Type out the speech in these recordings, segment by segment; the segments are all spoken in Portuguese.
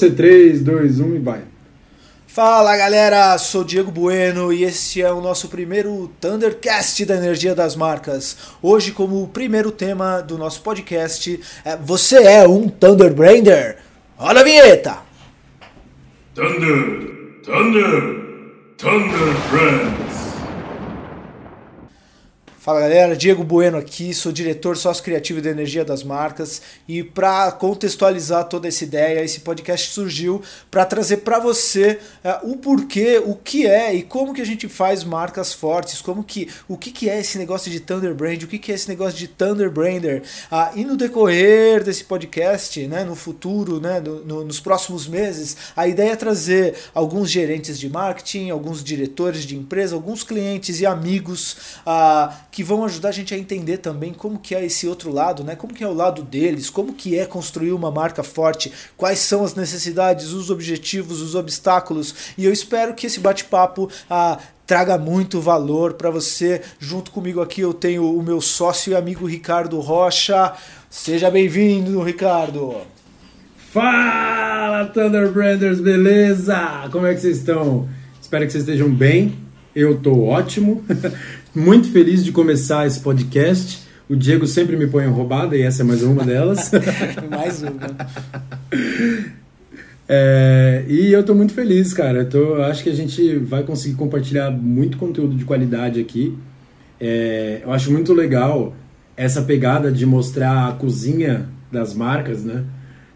3, 2, 1 e vai. Fala galera, sou Diego Bueno e esse é o nosso primeiro Thundercast da Energia das Marcas. Hoje, como primeiro tema do nosso podcast, é Você é um Thunderbrander? Olha a vinheta! Thunder, Thunder, Thunder Fala galera, Diego Bueno aqui, sou diretor sócio criativo da Energia das Marcas. E para contextualizar toda essa ideia, esse podcast surgiu para trazer para você uh, o porquê, o que é e como que a gente faz marcas fortes, como que o que, que é esse negócio de Thunder Brand, o que, que é esse negócio de Thunder Brander. Uh, e no decorrer desse podcast, né, no futuro, né, no, no, nos próximos meses, a ideia é trazer alguns gerentes de marketing, alguns diretores de empresa, alguns clientes e amigos uh, que vão ajudar a gente a entender também como que é esse outro lado, né? Como que é o lado deles, como que é construir uma marca forte, quais são as necessidades, os objetivos, os obstáculos. E eu espero que esse bate-papo ah, traga muito valor para você. Junto comigo aqui eu tenho o meu sócio e amigo Ricardo Rocha. Seja bem-vindo, Ricardo. Fala, Thunder Branders, beleza? Como é que vocês estão? Espero que vocês estejam bem. Eu tô ótimo. Muito feliz de começar esse podcast. O Diego sempre me põe em roubada e essa é mais uma delas. mais uma. É, e eu tô muito feliz, cara. Eu tô, acho que a gente vai conseguir compartilhar muito conteúdo de qualidade aqui. É, eu acho muito legal essa pegada de mostrar a cozinha das marcas, né?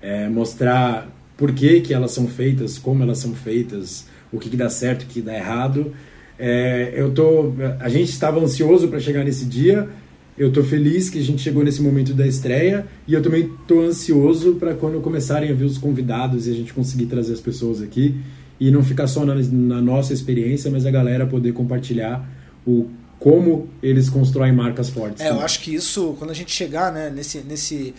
É, mostrar por que, que elas são feitas, como elas são feitas, o que, que dá certo, o que dá errado. É, eu tô, a gente estava ansioso para chegar nesse dia. Eu tô feliz que a gente chegou nesse momento da estreia e eu também tô ansioso para quando começarem a vir os convidados e a gente conseguir trazer as pessoas aqui e não ficar só na, na nossa experiência, mas a galera poder compartilhar o como eles constroem marcas fortes. É, eu acho que isso, quando a gente chegar né, nesse, nesse,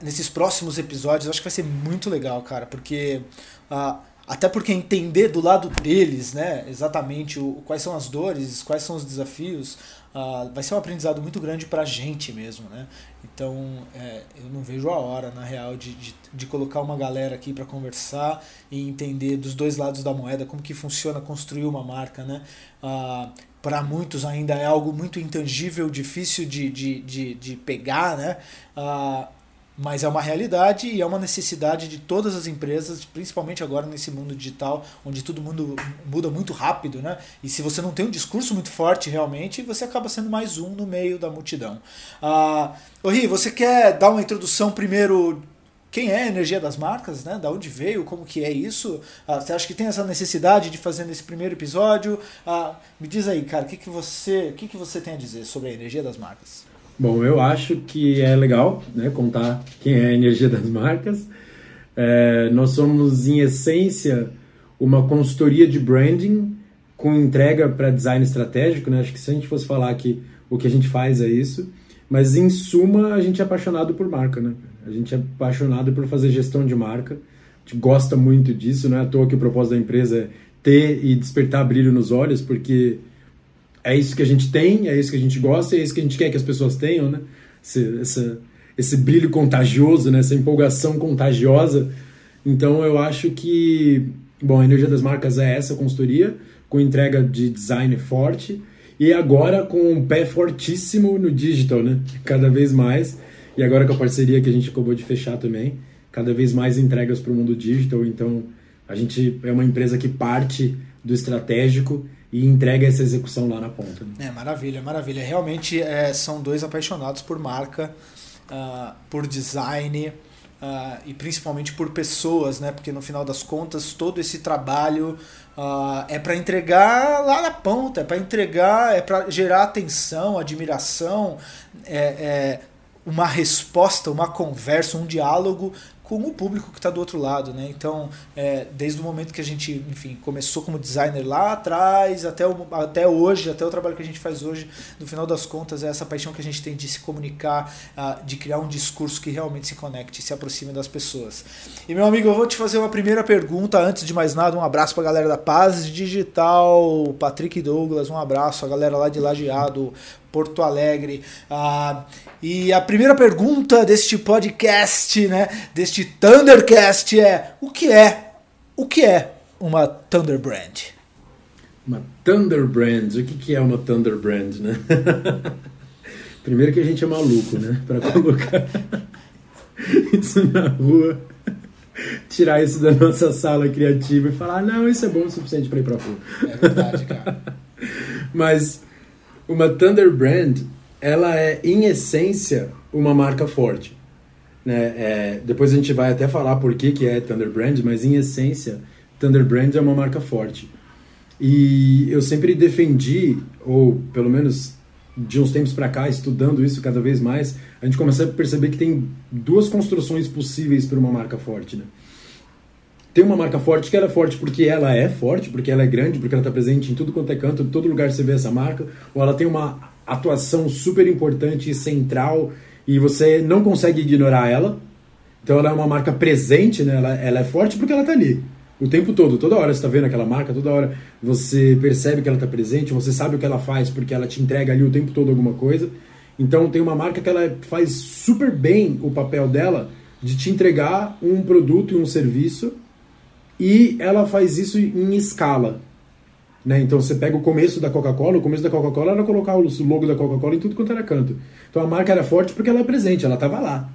nesses próximos episódios, eu acho que vai ser muito legal, cara, porque uh, até porque entender do lado deles, né, exatamente o, quais são as dores, quais são os desafios, uh, vai ser um aprendizado muito grande para a gente mesmo, né? Então, é, eu não vejo a hora, na real, de, de, de colocar uma galera aqui para conversar e entender dos dois lados da moeda como que funciona construir uma marca, né? Uh, para muitos ainda é algo muito intangível, difícil de, de, de, de pegar, né? Uh, mas é uma realidade e é uma necessidade de todas as empresas, principalmente agora nesse mundo digital, onde todo mundo muda muito rápido, né? E se você não tem um discurso muito forte realmente, você acaba sendo mais um no meio da multidão. Ah, Ri, você quer dar uma introdução primeiro quem é a energia das marcas, né? Da onde veio, como que é isso? Ah, você acha que tem essa necessidade de fazer nesse primeiro episódio? Ah, me diz aí, cara, o que, que você, o que, que você tem a dizer sobre a energia das marcas? Bom, eu acho que é legal né, contar quem é a energia das marcas. É, nós somos, em essência, uma consultoria de branding com entrega para design estratégico. Né? Acho que se a gente fosse falar que o que a gente faz é isso. Mas, em suma, a gente é apaixonado por marca. Né? A gente é apaixonado por fazer gestão de marca. A gente gosta muito disso. Não é à toa que o propósito da empresa é ter e despertar brilho nos olhos, porque é isso que a gente tem, é isso que a gente gosta, é isso que a gente quer que as pessoas tenham, né? Esse, esse brilho contagioso, né? essa empolgação contagiosa. Então eu acho que, bom, a energia das marcas é essa consultoria, com entrega de design forte e agora com um pé fortíssimo no digital, né? Cada vez mais. E agora com a parceria que a gente acabou de fechar também, cada vez mais entregas para o mundo digital. Então a gente é uma empresa que parte do estratégico e entrega essa execução lá na ponta. Né? É, maravilha, maravilha. Realmente é, são dois apaixonados por marca, uh, por design uh, e principalmente por pessoas, né? Porque no final das contas todo esse trabalho uh, é para entregar lá na ponta, é para entregar, é para gerar atenção, admiração, é, é uma resposta, uma conversa, um diálogo com o público que está do outro lado, né? Então, é, desde o momento que a gente, enfim, começou como designer lá atrás, até, o, até hoje, até o trabalho que a gente faz hoje, no final das contas, é essa paixão que a gente tem de se comunicar, uh, de criar um discurso que realmente se conecte, se aproxime das pessoas. E, meu amigo, eu vou te fazer uma primeira pergunta, antes de mais nada, um abraço para a galera da Paz Digital, Patrick Douglas, um abraço, a galera lá de Lajeado, Porto Alegre. Ah, e a primeira pergunta deste podcast, né, deste Thundercast é: o que é O que é uma Thunder Brand? Uma Thunder Brand. O que, que é uma Thunder Brand, né? Primeiro que a gente é maluco, né? Para colocar isso na rua, tirar isso da nossa sala criativa e falar, não, isso é bom o suficiente para ir para rua. É verdade, cara. Mas uma Thunder Brand, ela é, em essência, uma marca forte. Né? É, depois a gente vai até falar por que, que é Thunder Brand, mas em essência, Thunder Brand é uma marca forte. E eu sempre defendi, ou pelo menos de uns tempos para cá, estudando isso cada vez mais, a gente começa a perceber que tem duas construções possíveis para uma marca forte. Né? Tem uma marca forte que ela é forte porque ela é forte, porque ela é grande, porque ela está presente em tudo quanto é canto, em todo lugar você vê essa marca, ou ela tem uma atuação super importante e central e você não consegue ignorar ela. Então ela é uma marca presente, né? ela, ela é forte porque ela está ali o tempo todo, toda hora você está vendo aquela marca, toda hora você percebe que ela está presente, você sabe o que ela faz porque ela te entrega ali o tempo todo alguma coisa. Então tem uma marca que ela faz super bem o papel dela de te entregar um produto e um serviço e ela faz isso em escala. Né? Então você pega o começo da Coca-Cola, o começo da Coca-Cola era colocar o logo da Coca-Cola em tudo quanto era canto. Então a marca era forte porque ela é presente, ela estava lá.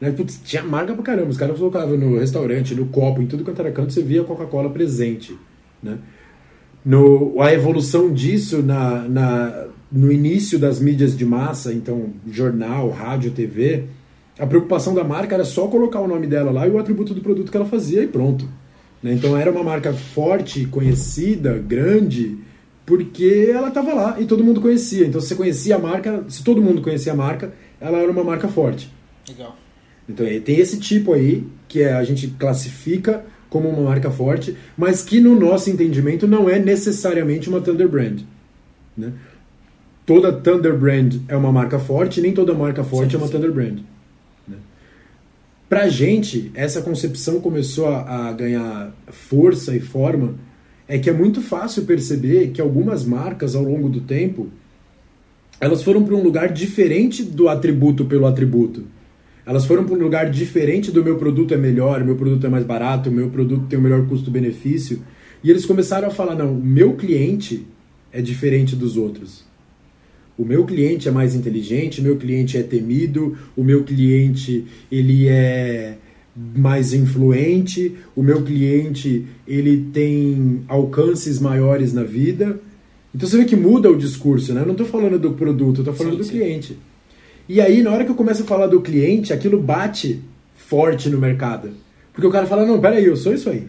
Né? Putz, tinha marca pra caramba, os caras colocavam no restaurante, no copo, em tudo quanto era canto, você via a Coca-Cola presente. Né? No, a evolução disso na, na, no início das mídias de massa, então jornal, rádio, TV, a preocupação da marca era só colocar o nome dela lá e o atributo do produto que ela fazia e pronto. Né? Então era uma marca forte, conhecida, grande, porque ela estava lá e todo mundo conhecia. Então se você conhecia a marca, se todo mundo conhecia a marca, ela era uma marca forte. Legal. Então tem esse tipo aí que é, a gente classifica como uma marca forte, mas que no nosso entendimento não é necessariamente uma Thunder Brand. Né? Toda Thunder Brand é uma marca forte, nem toda marca forte sim, é uma sim. Thunder Brand. Pra gente, essa concepção começou a, a ganhar força e forma, é que é muito fácil perceber que algumas marcas ao longo do tempo elas foram para um lugar diferente do atributo pelo atributo. Elas foram para um lugar diferente do meu produto é melhor, meu produto é mais barato, meu produto tem o melhor custo-benefício. E eles começaram a falar: não, o meu cliente é diferente dos outros. O meu cliente é mais inteligente, o meu cliente é temido, o meu cliente ele é mais influente, o meu cliente ele tem alcances maiores na vida. Então você vê que muda o discurso, né? Eu não estou falando do produto, eu estou falando sim, do sim. cliente. E aí, na hora que eu começo a falar do cliente, aquilo bate forte no mercado. Porque o cara fala, não, peraí, eu sou isso aí.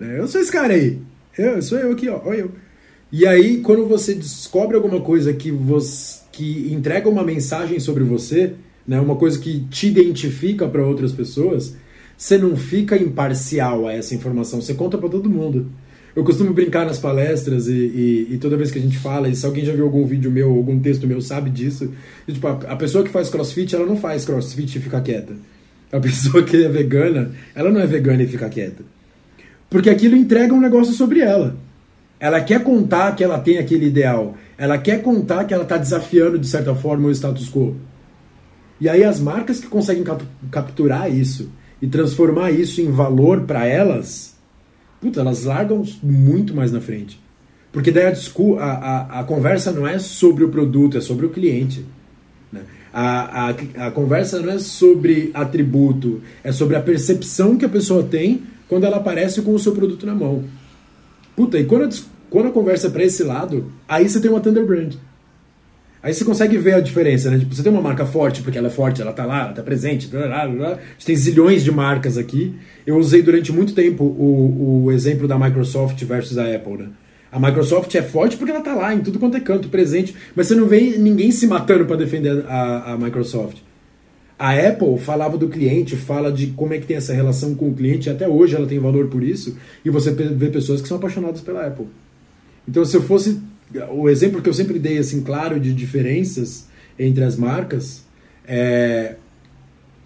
É, eu sou esse cara aí. Eu sou eu aqui, ó, olha eu. E aí, quando você descobre alguma coisa que, você, que entrega uma mensagem sobre você, né, uma coisa que te identifica para outras pessoas, você não fica imparcial a essa informação, você conta para todo mundo. Eu costumo brincar nas palestras e, e, e, toda vez que a gente fala, e se alguém já viu algum vídeo meu, algum texto meu, sabe disso. E, tipo, a, a, pessoa que faz crossfit, ela não faz crossfit e fica quieta. A pessoa que é vegana, ela não é vegana e fica quieta. Porque aquilo entrega um negócio sobre ela. Ela quer contar que ela tem aquele ideal. Ela quer contar que ela está desafiando, de certa forma, o status quo. E aí as marcas que conseguem cap capturar isso e transformar isso em valor para elas puta, elas largam muito mais na frente. Porque daí a, a, a, conversa não é sobre o produto, é sobre o cliente. Né? A, a, a conversa não é sobre atributo, é sobre a percepção que a pessoa tem quando ela aparece com o seu produto na mão. Puta, e quando a, quando a conversa é pra esse lado, aí você tem uma Thunder Brand. Aí você consegue ver a diferença, né? Tipo, você tem uma marca forte, porque ela é forte, ela tá lá, ela tá presente, blá, blá, blá. a gente tem zilhões de marcas aqui. Eu usei durante muito tempo o, o exemplo da Microsoft versus a Apple, né? A Microsoft é forte porque ela tá lá em tudo quanto é canto, presente, mas você não vê ninguém se matando para defender a, a Microsoft. A Apple falava do cliente, fala de como é que tem essa relação com o cliente, até hoje ela tem valor por isso, e você vê pessoas que são apaixonadas pela Apple. Então, se eu fosse o exemplo que eu sempre dei assim claro de diferenças entre as marcas é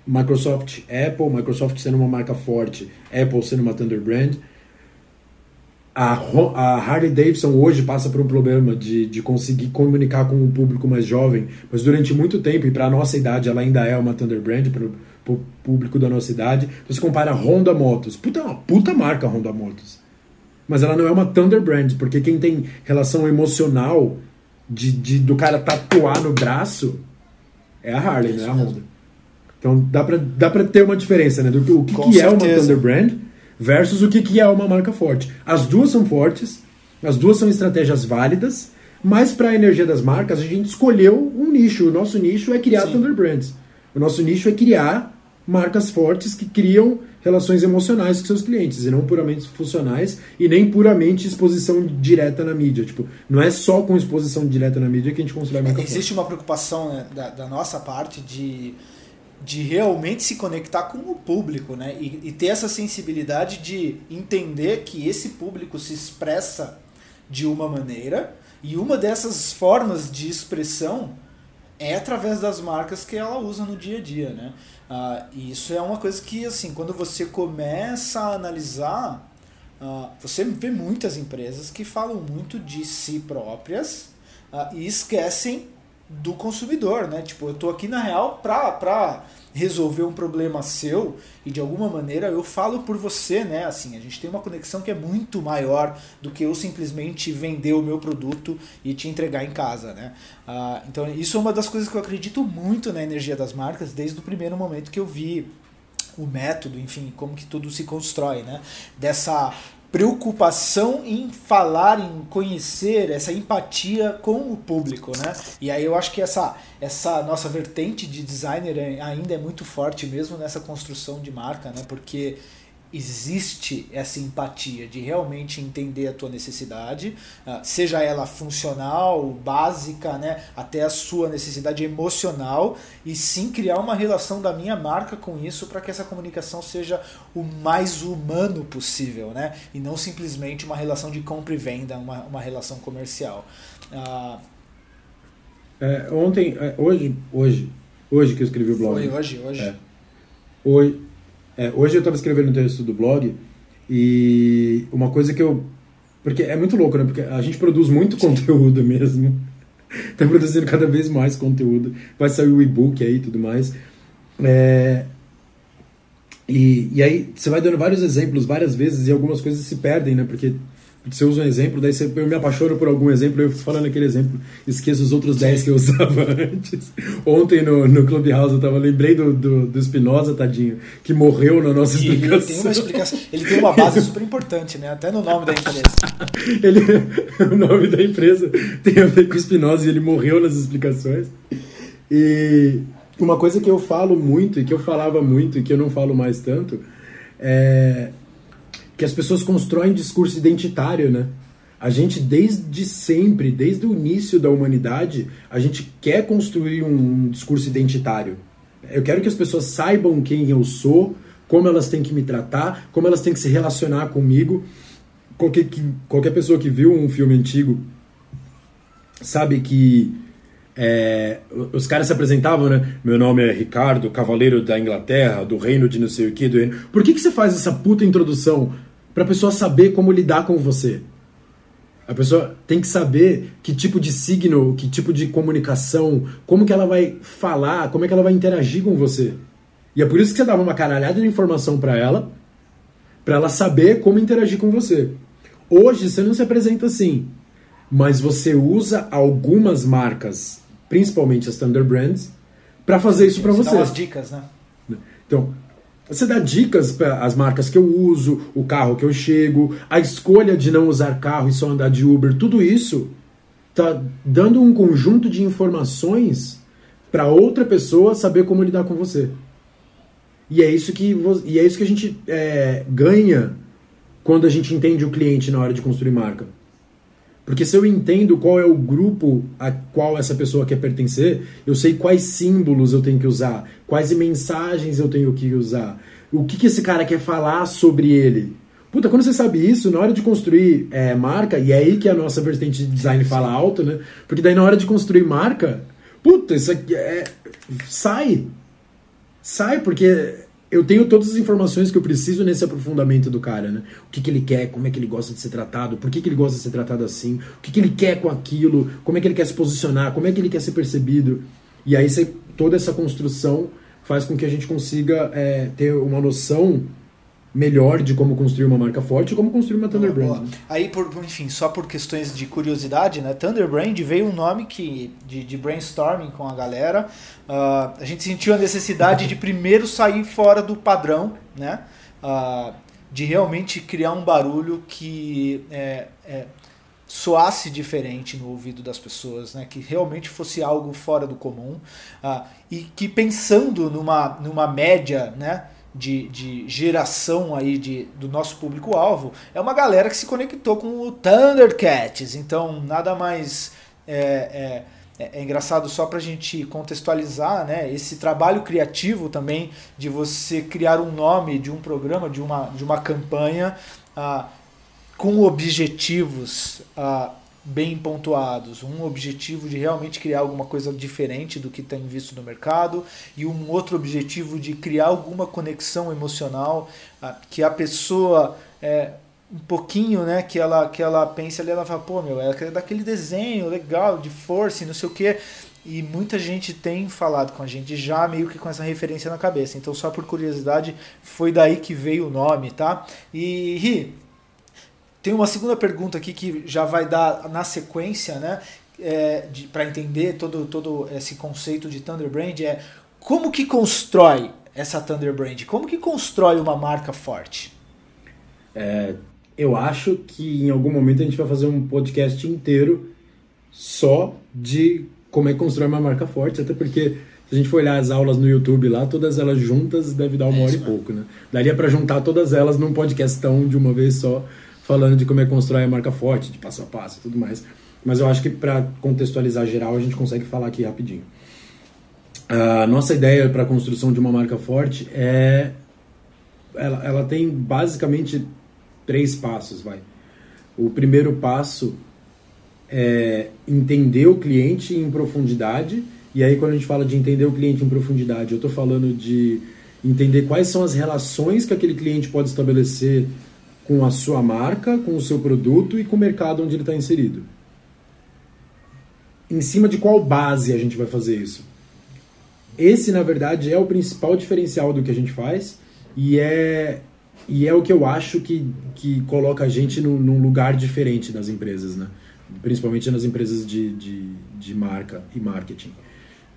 Microsoft, Apple, Microsoft sendo uma marca forte, Apple sendo uma Thunder Brand. A, a Harley Davidson hoje passa por um problema de, de conseguir comunicar com um público mais jovem, mas durante muito tempo, e para a nossa idade, ela ainda é uma Thunder Brand, pro público da nossa idade. Você compara a Honda Motos. Puta, é uma puta marca a Honda Motos. Mas ela não é uma Thunder Brand, porque quem tem relação emocional de, de do cara tatuar no braço é a Harley, não é a Honda. Então dá pra, dá pra ter uma diferença, né? Do que, o que, que é uma Thunder Brand versus o que, que é uma marca forte. As duas são fortes, as duas são estratégias válidas, mas para a energia das marcas, a gente escolheu um nicho. O nosso nicho é criar Sim. Thunder Brands. O nosso nicho é criar marcas fortes que criam relações emocionais com seus clientes e não puramente funcionais e nem puramente exposição direta na mídia. Tipo, não é só com exposição direta na mídia que a gente constrói marca Existe forte. uma preocupação né, da, da, nossa parte de, de realmente se conectar com o público né? E, e ter essa sensibilidade de entender que esse público se expressa de uma maneira e uma dessas formas de expressão é através das marcas que ela usa no dia a dia, né? Ah, e isso é uma coisa que, assim, quando você começa a analisar, ah, você vê muitas empresas que falam muito de si próprias ah, e esquecem do consumidor, né? Tipo, eu tô aqui na real pra, pra resolver um problema seu e de alguma maneira eu falo por você, né? Assim, a gente tem uma conexão que é muito maior do que eu simplesmente vender o meu produto e te entregar em casa, né? Ah, então isso é uma das coisas que eu acredito muito na energia das marcas desde o primeiro momento que eu vi o método, enfim, como que tudo se constrói, né? Dessa preocupação em falar, em conhecer, essa empatia com o público, né? E aí eu acho que essa, essa nossa vertente de designer ainda é muito forte mesmo nessa construção de marca, né? Porque existe essa empatia de realmente entender a tua necessidade, ah, seja ela funcional, básica, né, até a sua necessidade emocional, e sim criar uma relação da minha marca com isso para que essa comunicação seja o mais humano possível, né, e não simplesmente uma relação de compra e venda, uma, uma relação comercial. Ah, é, ontem, é, hoje, hoje, hoje que eu escrevi o blog. Foi hoje, hoje. É, hoje é, hoje eu estava escrevendo um texto do blog e uma coisa que eu. Porque é muito louco, né? Porque a gente produz muito conteúdo mesmo. Está produzindo cada vez mais conteúdo. Vai sair o e-book aí e tudo mais. É, e, e aí você vai dando vários exemplos várias vezes e algumas coisas se perdem, né? Porque você usa um exemplo, daí você, eu me apaixono por algum exemplo, eu falando aquele exemplo, esqueço os outros 10 que eu usava antes. Ontem no, no Clubhouse eu tava, lembrei do, do, do Spinoza, tadinho, que morreu na nossa explicação. Ele tem uma explicação. Ele tem uma base super importante, né? Até no nome da empresa. ele, o nome da empresa tem a ver com Spinoza e ele morreu nas explicações. E uma coisa que eu falo muito, e que eu falava muito, e que eu não falo mais tanto, é que as pessoas constroem discurso identitário, né? A gente, desde sempre, desde o início da humanidade, a gente quer construir um discurso identitário. Eu quero que as pessoas saibam quem eu sou, como elas têm que me tratar, como elas têm que se relacionar comigo. Qualquer, qualquer pessoa que viu um filme antigo sabe que é, os caras se apresentavam, né? Meu nome é Ricardo, cavaleiro da Inglaterra, do reino de não sei o que. Do reino... Por que, que você faz essa puta introdução para a pessoa saber como lidar com você. A pessoa tem que saber que tipo de signo, que tipo de comunicação, como que ela vai falar, como é que ela vai interagir com você. E é por isso que você dava uma caralhada de informação para ela, para ela saber como interagir com você. Hoje você não se apresenta assim, mas você usa algumas marcas, principalmente as Thunder Brands, para fazer isso para você. Dá as dicas, né? Então, você dá dicas para as marcas que eu uso, o carro que eu chego, a escolha de não usar carro e só andar de Uber, tudo isso tá dando um conjunto de informações para outra pessoa saber como lidar com você. E é isso que, e é isso que a gente é, ganha quando a gente entende o cliente na hora de construir marca. Porque se eu entendo qual é o grupo a qual essa pessoa quer pertencer, eu sei quais símbolos eu tenho que usar, quais mensagens eu tenho que usar, o que, que esse cara quer falar sobre ele. Puta, quando você sabe isso, na hora de construir é, marca, e é aí que a nossa vertente de design fala alto, né? Porque daí na hora de construir marca, puta, isso aqui é. Sai! Sai, porque eu tenho todas as informações que eu preciso nesse aprofundamento do cara, né? O que, que ele quer, como é que ele gosta de ser tratado, por que, que ele gosta de ser tratado assim, o que, que ele quer com aquilo, como é que ele quer se posicionar, como é que ele quer ser percebido. E aí você, toda essa construção faz com que a gente consiga é, ter uma noção melhor de como construir uma marca forte e como construir uma Thunder Brand. Né? Aí, por, enfim, só por questões de curiosidade, né? Thunder Brand veio um nome que de, de brainstorming com a galera. Uh, a gente sentiu a necessidade de primeiro sair fora do padrão, né? Uh, de realmente criar um barulho que é, é, soasse diferente no ouvido das pessoas, né? que realmente fosse algo fora do comum uh, e que pensando numa, numa média né? De, de geração aí de, do nosso público-alvo, é uma galera que se conectou com o Thundercats, então nada mais... É, é, é, é engraçado só para a gente contextualizar né, esse trabalho criativo também de você criar um nome de um programa, de uma, de uma campanha ah, com objetivos ah, bem pontuados. Um objetivo de realmente criar alguma coisa diferente do que tem visto no mercado e um outro objetivo de criar alguma conexão emocional ah, que a pessoa. É, um pouquinho, né, que ela que ela pensa ali, ela fala, pô, meu, é daquele desenho legal de força e não sei o quê. E muita gente tem falado com a gente já meio que com essa referência na cabeça. Então, só por curiosidade, foi daí que veio o nome, tá? E Ri, tem uma segunda pergunta aqui que já vai dar na sequência, né? É, para entender todo, todo esse conceito de Thunder Brand é como que constrói essa Thunder Brand? Como que constrói uma marca forte? É, eu acho que em algum momento a gente vai fazer um podcast inteiro só de como é construir uma marca forte, até porque se a gente for olhar as aulas no YouTube lá, todas elas juntas deve dar uma hora e pouco, né? Daria para juntar todas elas num podcastão de uma vez só, falando de como é construir a marca forte, de passo a passo e tudo mais. Mas eu acho que para contextualizar geral a gente consegue falar aqui rapidinho. A nossa ideia para a construção de uma marca forte é ela, ela tem basicamente três passos, vai. O primeiro passo é entender o cliente em profundidade. E aí, quando a gente fala de entender o cliente em profundidade, eu estou falando de entender quais são as relações que aquele cliente pode estabelecer com a sua marca, com o seu produto e com o mercado onde ele está inserido. Em cima de qual base a gente vai fazer isso? Esse, na verdade, é o principal diferencial do que a gente faz e é e é o que eu acho que, que coloca a gente num, num lugar diferente das empresas, né? Principalmente nas empresas de, de, de marca e marketing.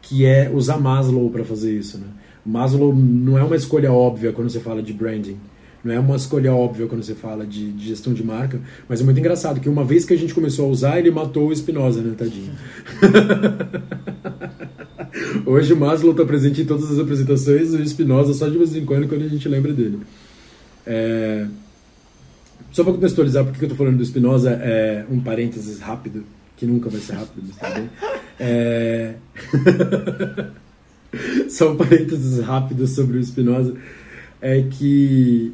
Que é usar Maslow para fazer isso, né? Maslow não é uma escolha óbvia quando você fala de branding. Não é uma escolha óbvia quando você fala de, de, gestão de marca, mas é muito engraçado que uma vez que a gente começou a usar, ele matou o Spinoza, né, tadinho? Hoje o Maslow está presente em todas as apresentações, o Spinoza só de vez em quando quando a gente lembra dele. É... Só para contextualizar porque eu estou falando do Spinoza, é um parênteses rápido, que nunca vai ser rápido, mas tá bem. É... Só um parênteses rápido sobre o Spinoza, é que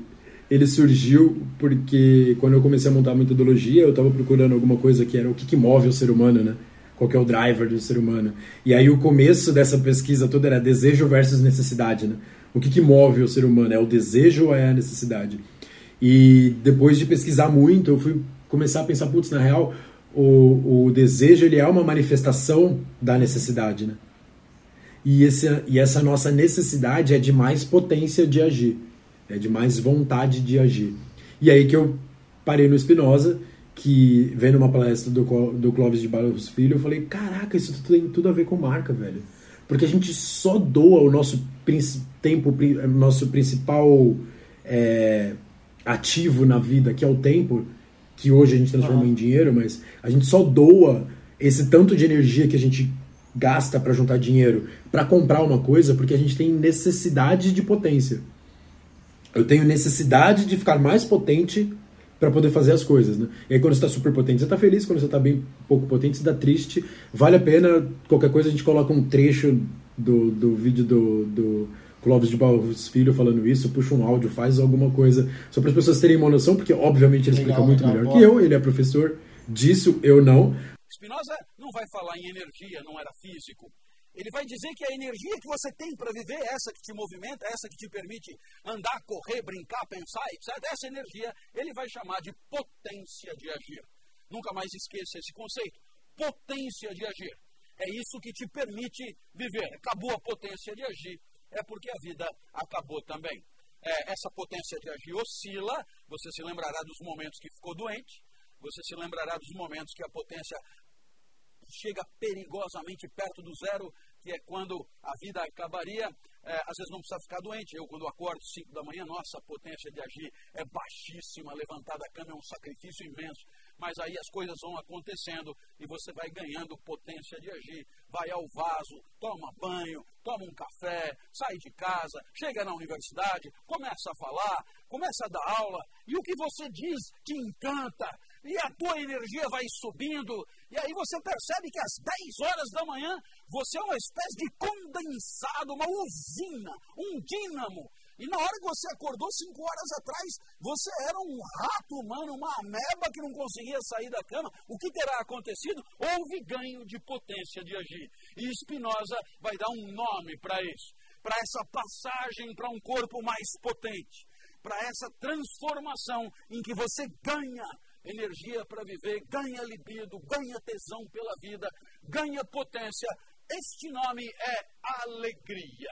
ele surgiu porque quando eu comecei a montar a metodologia, eu estava procurando alguma coisa que era o que, que move o ser humano, né? Qual é o driver do ser humano. E aí o começo dessa pesquisa toda era desejo versus necessidade, né? o que, que move o ser humano? É o desejo ou é a necessidade? E depois de pesquisar muito, eu fui começar a pensar, putz, na real, o, o desejo ele é uma manifestação da necessidade, né? E, esse, e essa nossa necessidade é de mais potência de agir, é de mais vontade de agir. E aí que eu parei no Spinoza, que vendo uma palestra do, do Clóvis de Barros Filho, eu falei, caraca, isso tem tudo a ver com marca, velho. Porque a gente só doa o nosso tempo, nosso principal é, ativo na vida, que é o tempo, que hoje a gente transforma uhum. em dinheiro, mas a gente só doa esse tanto de energia que a gente gasta para juntar dinheiro para comprar uma coisa porque a gente tem necessidade de potência. Eu tenho necessidade de ficar mais potente para poder fazer as coisas, né? E aí quando você está super potente, você está feliz, quando você está bem pouco potente, você está triste. Vale a pena, qualquer coisa a gente coloca um trecho do, do vídeo do, do Clóvis de Barros Filho falando isso, puxa um áudio, faz alguma coisa, só para as pessoas terem uma noção, porque obviamente ele legal, explica muito legal, melhor que eu, ele é professor disso, eu não. Spinoza não vai falar em energia, não era físico. Ele vai dizer que a energia que você tem para viver, essa que te movimenta, essa que te permite andar, correr, brincar, pensar, etc., essa energia ele vai chamar de potência de agir. Nunca mais esqueça esse conceito. Potência de agir. É isso que te permite viver. Acabou a potência de agir, é porque a vida acabou também. É, essa potência de agir oscila, você se lembrará dos momentos que ficou doente, você se lembrará dos momentos que a potência chega perigosamente perto do zero, que é quando a vida acabaria. É, às vezes não precisa ficar doente. Eu, quando acordo 5 da manhã, nossa, a potência de agir é baixíssima, levantar da cama é um sacrifício imenso. Mas aí as coisas vão acontecendo e você vai ganhando potência de agir. Vai ao vaso, toma banho, toma um café, sai de casa, chega na universidade, começa a falar, começa a dar aula, e o que você diz te encanta, e a tua energia vai subindo, e aí você percebe que às 10 horas da manhã você é uma espécie de condensado, uma usina, um dínamo. E na hora que você acordou 5 horas atrás, você era um rato humano, uma ameba que não conseguia sair da cama. O que terá acontecido? Houve ganho de potência de agir. E Spinoza vai dar um nome para isso, para essa passagem para um corpo mais potente, para essa transformação em que você ganha energia para viver, ganha libido, ganha tesão pela vida, ganha potência. Este nome é alegria.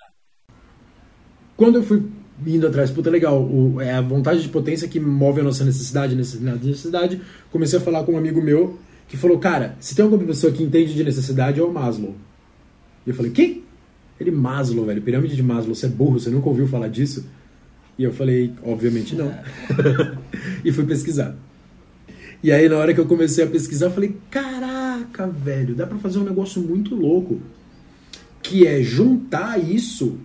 Quando eu fui indo atrás, puta, legal, o, é a vontade de potência que move a nossa necessidade, necessidade, necessidade. Comecei a falar com um amigo meu que falou, cara, se tem alguma pessoa que entende de necessidade é o Maslow. E eu falei, quem? Ele, Maslow, velho, pirâmide de Maslow, você é burro, você nunca ouviu falar disso? E eu falei, obviamente não. e fui pesquisar. E aí, na hora que eu comecei a pesquisar, eu falei: caraca, velho, dá para fazer um negócio muito louco. Que é juntar isso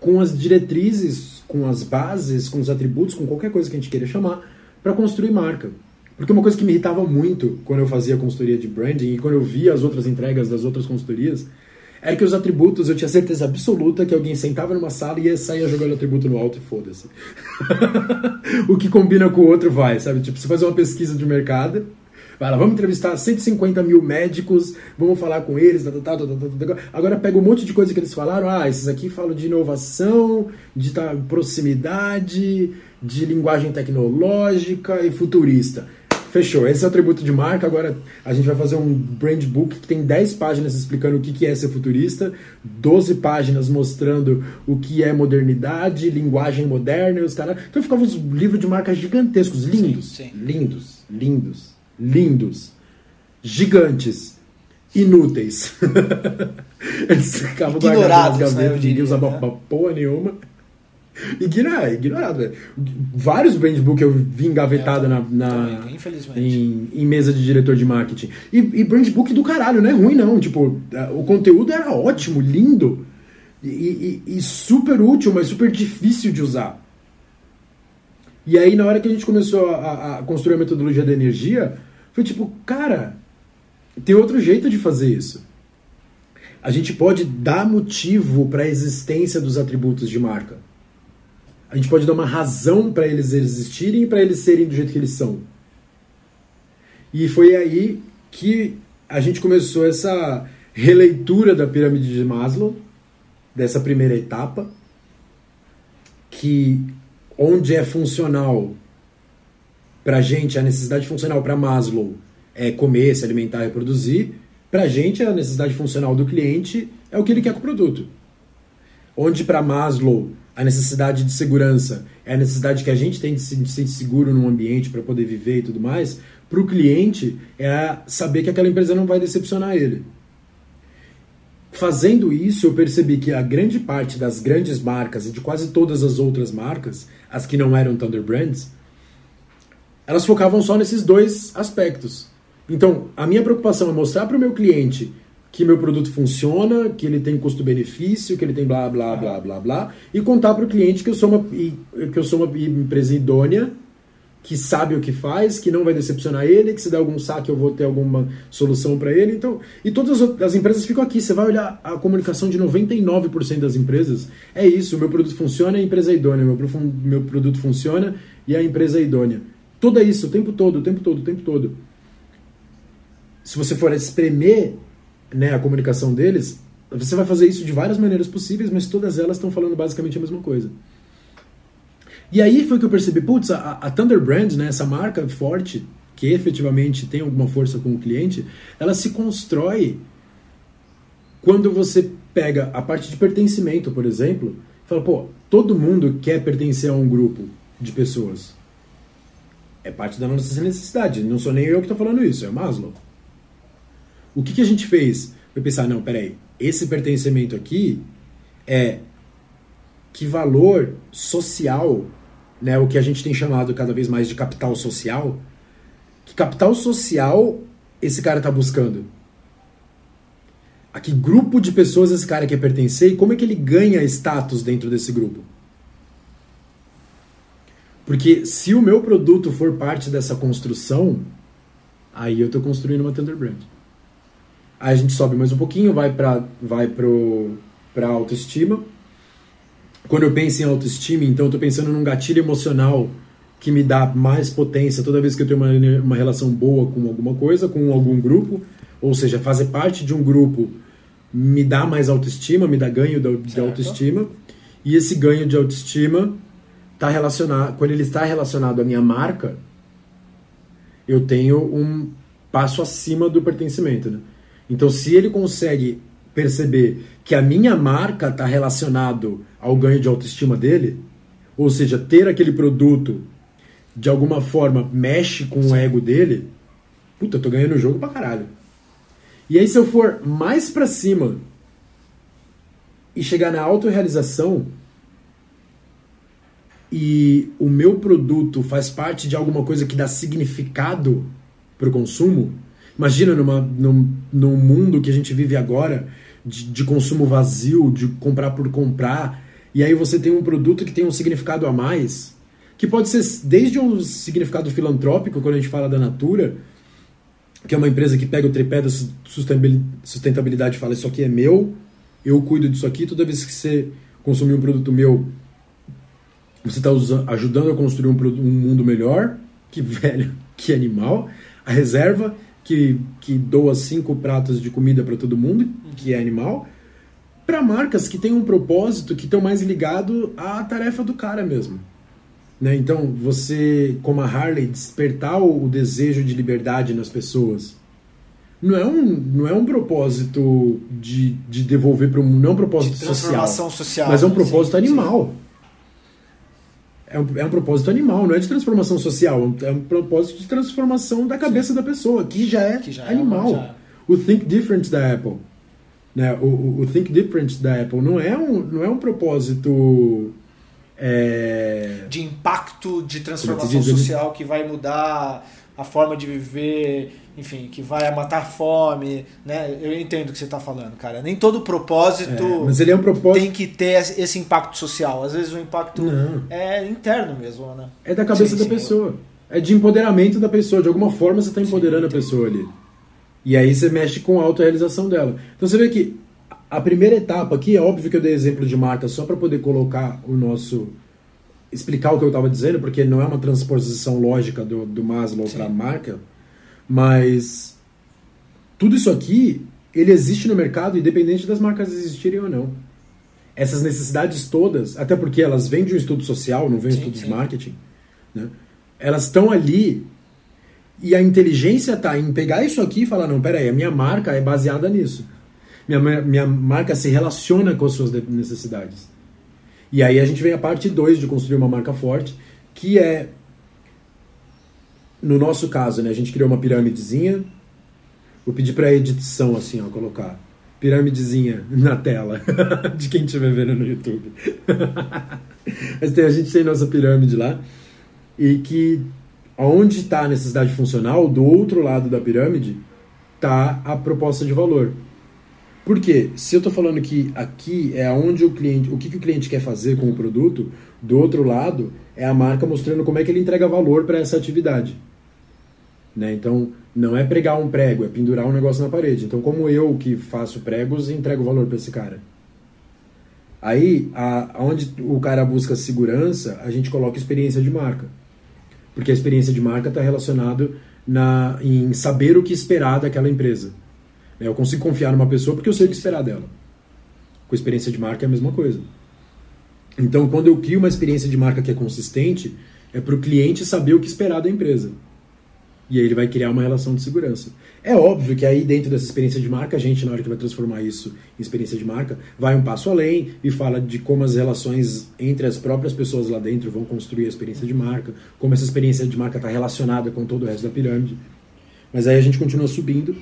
com as diretrizes, com as bases, com os atributos, com qualquer coisa que a gente queira chamar, para construir marca. Porque uma coisa que me irritava muito quando eu fazia consultoria de branding e quando eu via as outras entregas das outras consultorias era que os atributos eu tinha certeza absoluta que alguém sentava numa sala e ia sair jogando atributo no alto e foda-se. o que combina com o outro vai, sabe? Tipo, você faz uma pesquisa de mercado, vai lá, vamos entrevistar 150 mil médicos, vamos falar com eles, tá, tá, tá, agora pega um monte de coisa que eles falaram, ah, esses aqui falam de inovação, de proximidade, de linguagem tecnológica e futurista. Fechou. Esse é o atributo de marca. Agora a gente vai fazer um brand book que tem 10 páginas explicando o que é ser futurista, 12 páginas mostrando o que é modernidade, linguagem moderna e os caras. Então ficava uns livros de marca gigantescos, lindos. Sim, sim. Lindos, lindos, lindos. Gigantes. Inúteis. Eles ficavam guardados nas gavetas, né, ninguém usava né? porra nenhuma. Ignorado, ignorado, velho. Vários brandbook eu vi engavetado é, na, na também, infelizmente. Em, em, mesa de diretor de marketing. E, e brandbook do caralho, não é ruim não. Tipo, o conteúdo era ótimo, lindo e, e, e super útil, mas super difícil de usar. E aí, na hora que a gente começou a, a construir a metodologia da energia, foi tipo, cara, tem outro jeito de fazer isso. A gente pode dar motivo para a existência dos atributos de marca. A gente pode dar uma razão para eles existirem e para eles serem do jeito que eles são. E foi aí que a gente começou essa releitura da pirâmide de Maslow, dessa primeira etapa, que onde é funcional para a gente, a necessidade funcional para Maslow é comer, se alimentar, reproduzir. Para a gente, a necessidade funcional do cliente é o que ele quer com o produto. Onde para Maslow a necessidade de segurança, é a necessidade que a gente tem de se sentir seguro num ambiente para poder viver e tudo mais, para o cliente é saber que aquela empresa não vai decepcionar ele. Fazendo isso, eu percebi que a grande parte das grandes marcas e de quase todas as outras marcas, as que não eram Thunder Brands, elas focavam só nesses dois aspectos. Então, a minha preocupação é mostrar para o meu cliente que meu produto funciona, que ele tem custo-benefício, que ele tem blá blá blá blá blá, e contar para o cliente que eu sou uma que eu sou uma empresa idônea, que sabe o que faz, que não vai decepcionar ele, que se der algum saque eu vou ter alguma solução para ele. Então, e todas as empresas ficam aqui. Você vai olhar a comunicação de 99% das empresas, é isso, meu produto funciona, a empresa é idônea, meu, meu produto funciona e a empresa é idônea. Tudo é isso, o tempo todo, o tempo todo, o tempo todo. Se você for espremer né, a comunicação deles, você vai fazer isso de várias maneiras possíveis, mas todas elas estão falando basicamente a mesma coisa. E aí foi que eu percebi, putz, a, a Thunder Brand, né, essa marca forte, que efetivamente tem alguma força com o cliente, ela se constrói quando você pega a parte de pertencimento, por exemplo, e fala, pô, todo mundo quer pertencer a um grupo de pessoas. É parte da nossa necessidade. Não sou nem eu que estou falando isso, é Maslow. O que, que a gente fez? Foi pensar, não, peraí, esse pertencimento aqui é que valor social, né, o que a gente tem chamado cada vez mais de capital social, que capital social esse cara está buscando? A que grupo de pessoas esse cara quer pertencer e como é que ele ganha status dentro desse grupo? Porque se o meu produto for parte dessa construção, aí eu estou construindo uma Thunder Brand. Aí a gente sobe mais um pouquinho, vai para vai pro, pra autoestima. Quando eu penso em autoestima, então eu estou pensando num gatilho emocional que me dá mais potência toda vez que eu tenho uma, uma relação boa com alguma coisa, com algum grupo. Ou seja, fazer parte de um grupo me dá mais autoestima, me dá ganho de, de autoestima. E esse ganho de autoestima está relacionado, quando ele está relacionado à minha marca, eu tenho um passo acima do pertencimento. Né? Então, se ele consegue perceber que a minha marca está relacionado ao ganho de autoestima dele, ou seja, ter aquele produto de alguma forma mexe com o ego dele, puta, eu tô ganhando o jogo pra caralho. E aí se eu for mais para cima e chegar na autorrealização e o meu produto faz parte de alguma coisa que dá significado pro consumo, imagina numa, num, num mundo que a gente vive agora de, de consumo vazio, de comprar por comprar, e aí você tem um produto que tem um significado a mais, que pode ser desde um significado filantrópico, quando a gente fala da Natura, que é uma empresa que pega o tripé da sustentabilidade e fala: Isso aqui é meu, eu cuido disso aqui. Toda vez que você consumir um produto meu, você está ajudando a construir um, um, mundo melhor. Que velho, que animal. A reserva, que, que doa cinco pratos de comida para todo mundo, que é animal. Para marcas que têm um propósito que estão mais ligado à tarefa do cara mesmo. Né? Então, você, como a Harley, despertar o, desejo de liberdade nas pessoas não é um, não é um propósito de, de devolver para o mundo, não é um propósito de social, social, mas é um propósito sim, animal. Sim. É um, é um propósito animal, não é de transformação social, é um propósito de transformação da cabeça sim. da pessoa, que já é que já animal. É uma, já... O Think Different da Apple. Né? O, o, o Think Different da Apple não é um, não é um propósito é... de impacto de transformação social que vai mudar a forma de viver, enfim, que vai matar fome, né? Eu entendo o que você está falando, cara. Nem todo propósito, é, mas ele é um propósito tem que ter esse impacto social. Às vezes o impacto Não. é interno mesmo, né? É da cabeça sim, da sim, pessoa. É de empoderamento da pessoa. De alguma forma você está empoderando sim, a pessoa ali. E aí você mexe com a autorrealização dela. Então você vê que a primeira etapa aqui, é óbvio que eu dei exemplo de marca só para poder colocar o nosso. explicar o que eu estava dizendo, porque não é uma transposição lógica do, do Maslow para marca, mas tudo isso aqui ele existe no mercado independente das marcas existirem ou não. Essas necessidades todas, até porque elas vêm de um estudo social, não vêm de um estudo sim. de marketing, né? elas estão ali e a inteligência está em pegar isso aqui e falar: não, peraí, a minha marca é baseada nisso minha, minha marca se relaciona com as suas necessidades. E aí a gente vem a parte 2 de construir uma marca forte, que é, no nosso caso, né, a gente criou uma pirâmidezinha. Vou pedir para a edição assim, ó, colocar pirâmidezinha na tela de quem estiver vendo no YouTube. Mas tem, a gente tem nossa pirâmide lá e que onde está a necessidade funcional, do outro lado da pirâmide, está a proposta de valor. Porque se eu estou falando que aqui é onde o cliente, o que, que o cliente quer fazer com o produto, do outro lado é a marca mostrando como é que ele entrega valor para essa atividade. Né? Então, não é pregar um prego, é pendurar um negócio na parede. Então, como eu que faço pregos, entrego valor para esse cara. Aí, a, onde o cara busca segurança, a gente coloca experiência de marca. Porque a experiência de marca está relacionado na, em saber o que esperar daquela empresa. É, eu consigo confiar numa pessoa porque eu sei o que esperar dela. Com experiência de marca é a mesma coisa. Então, quando eu crio uma experiência de marca que é consistente, é para o cliente saber o que esperar da empresa. E aí ele vai criar uma relação de segurança. É óbvio que aí dentro dessa experiência de marca, a gente, na hora que vai transformar isso em experiência de marca, vai um passo além e fala de como as relações entre as próprias pessoas lá dentro vão construir a experiência de marca, como essa experiência de marca está relacionada com todo o resto da pirâmide. Mas aí a gente continua subindo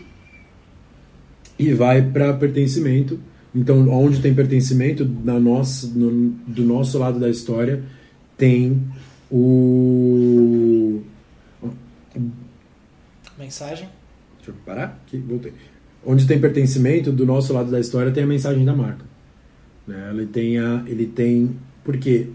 e vai para pertencimento. Então, onde tem pertencimento, na nossa, no, do nosso lado da história, tem o. Mensagem? Deixa eu parar aqui, voltei. Onde tem pertencimento, do nosso lado da história, tem a mensagem da marca. Né? Ele, tem a, ele tem. Porque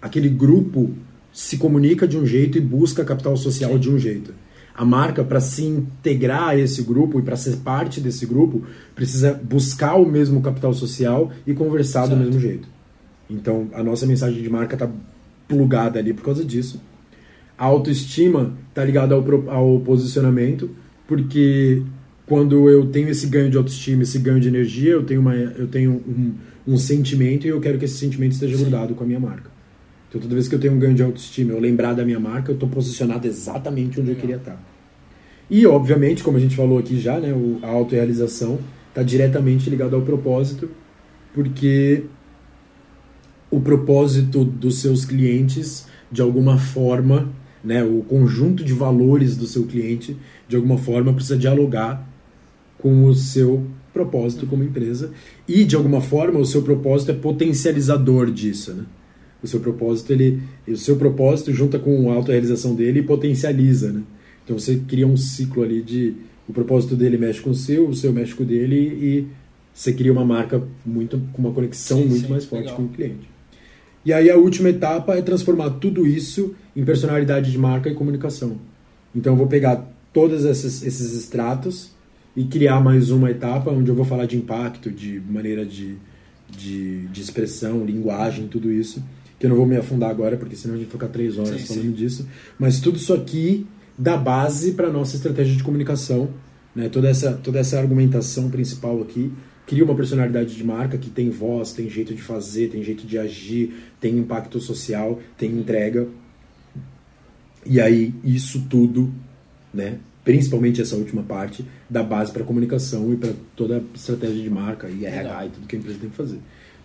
aquele grupo se comunica de um jeito e busca capital social Sim. de um jeito. A marca, para se integrar a esse grupo e para ser parte desse grupo, precisa buscar o mesmo capital social e conversar certo. do mesmo jeito. Então, a nossa mensagem de marca está plugada ali por causa disso. A autoestima está ligada ao, ao posicionamento porque quando eu tenho esse ganho de autoestima, esse ganho de energia, eu tenho, uma, eu tenho um, um sentimento e eu quero que esse sentimento esteja Sim. grudado com a minha marca. Então, toda vez que eu tenho um ganho de autoestima, eu lembrar da minha marca, eu estou posicionado exatamente onde eu queria estar. E, obviamente, como a gente falou aqui já, né, a autorrealização está diretamente ligado ao propósito, porque o propósito dos seus clientes, de alguma forma, né, o conjunto de valores do seu cliente, de alguma forma, precisa dialogar com o seu propósito como empresa e de alguma forma o seu propósito é potencializador disso, né? O seu propósito ele, o seu propósito junta com a autorrealização dele e potencializa, né? Então você cria um ciclo ali de o propósito dele mexe com o seu, o seu mexe com o dele e você cria uma marca muito com uma conexão sim, muito sim, mais forte legal. com o cliente. E aí a última etapa é transformar tudo isso em personalidade de marca e comunicação. Então eu vou pegar todos esses, esses extratos e criar mais uma etapa onde eu vou falar de impacto, de maneira de, de, de expressão, linguagem, tudo isso. Que eu não vou me afundar agora, porque senão a gente vai ficar três horas sim, falando sim. disso. Mas tudo isso aqui dá base para a nossa estratégia de comunicação. Né? Toda, essa, toda essa argumentação principal aqui cria uma personalidade de marca que tem voz, tem jeito de fazer, tem jeito de agir, tem impacto social, tem entrega. E aí isso tudo, né, principalmente essa última parte, dá base para comunicação e para toda a estratégia de marca e RH e tudo que a empresa tem que fazer.